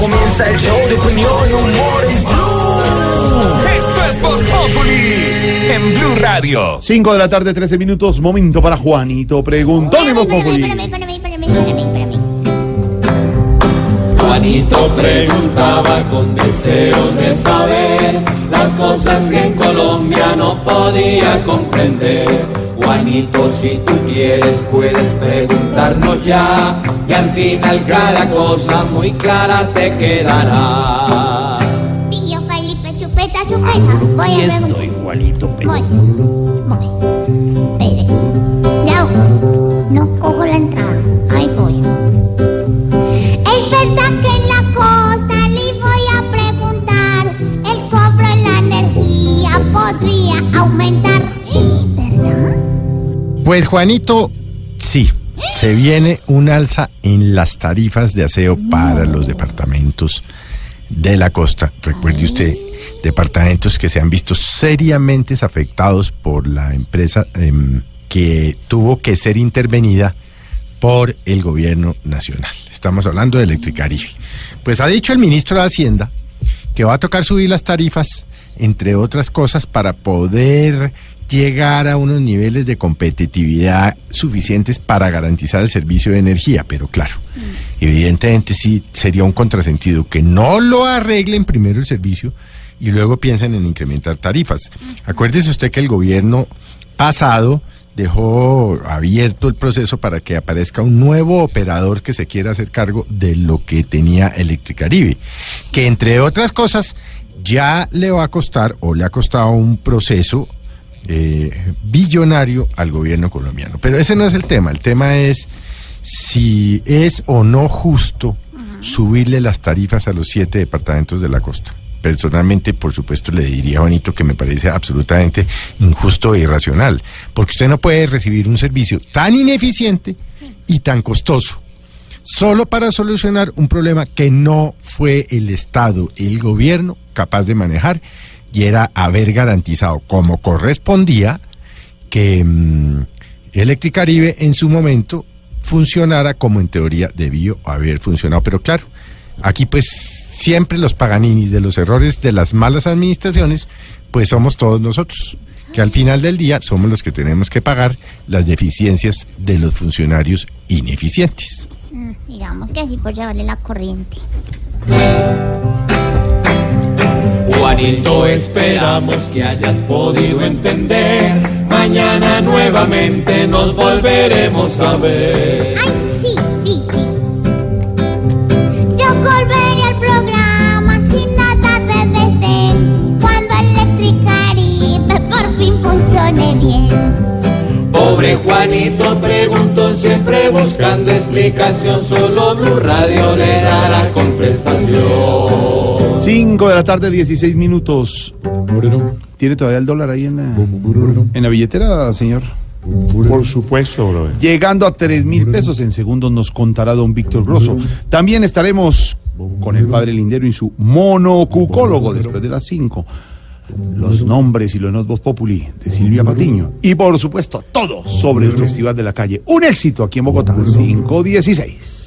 Comienza el show de opinión y humor en Blue. Esto es Voz Populi en Blue Radio. 5 de la tarde, 13 minutos, momento para Juanito Preguntón y Voz Populi. Juanito preguntaba con deseos de saber las cosas que en Colombia no podía comprender. Juanito, si tú quieres, puedes preguntarnos ya, y al final cada cosa muy clara te quedará. Tío Felipe, chupeta, chupeta. Voy a preguntar. igualito, Voy, voy. Espere. Ya. No cojo la entrada. Ahí voy. Es verdad que en la costa le voy a preguntar. El cobro en la energía podría aumentar. Pues Juanito, sí, se viene un alza en las tarifas de aseo para los departamentos de la costa. Recuerde usted, departamentos que se han visto seriamente afectados por la empresa em, que tuvo que ser intervenida por el gobierno nacional. Estamos hablando de Electricaribe. Pues ha dicho el ministro de Hacienda que va a tocar subir las tarifas, entre otras cosas, para poder llegar a unos niveles de competitividad suficientes para garantizar el servicio de energía. Pero claro, evidentemente sí sería un contrasentido que no lo arreglen primero el servicio y luego piensen en incrementar tarifas. Acuérdese usted que el gobierno pasado dejó abierto el proceso para que aparezca un nuevo operador que se quiera hacer cargo de lo que tenía Electricaribe, que entre otras cosas ya le va a costar o le ha costado un proceso eh, billonario al gobierno colombiano. Pero ese no es el tema, el tema es si es o no justo subirle las tarifas a los siete departamentos de la costa. Personalmente, por supuesto, le diría a Juanito que me parece absolutamente injusto e irracional, porque usted no puede recibir un servicio tan ineficiente y tan costoso solo para solucionar un problema que no fue el Estado, el gobierno capaz de manejar y era haber garantizado como correspondía que mm, Electricaribe en su momento funcionara como en teoría debió haber funcionado. Pero claro, aquí pues siempre los paganinis de los errores de las malas administraciones, pues somos todos nosotros, que al final del día somos los que tenemos que pagar las deficiencias de los funcionarios ineficientes. Mm, Digamos que así por llevarle la corriente. Juanito, esperamos que hayas podido entender. Mañana nuevamente nos volveremos a ver. Ay, sí, sí, sí. Yo volveré al programa sin nada de desdén. Cuando Electricaribe por fin funcione bien. Pobre Juanito preguntó siempre buscando explicación. Solo Blue Radio le contestación. 5 de la tarde, 16 minutos. ¿Tiene todavía el dólar ahí en la, en la billetera, señor? Por supuesto, brother. Llegando a 3 mil pesos en segundos nos contará don Víctor Grosso. También estaremos con el padre Lindero y su monocucólogo después de las 5. Los nombres y los not voz populi de Silvia Patiño. Y por supuesto, todo sobre el Festival de la Calle. Un éxito aquí en Bogotá, 516.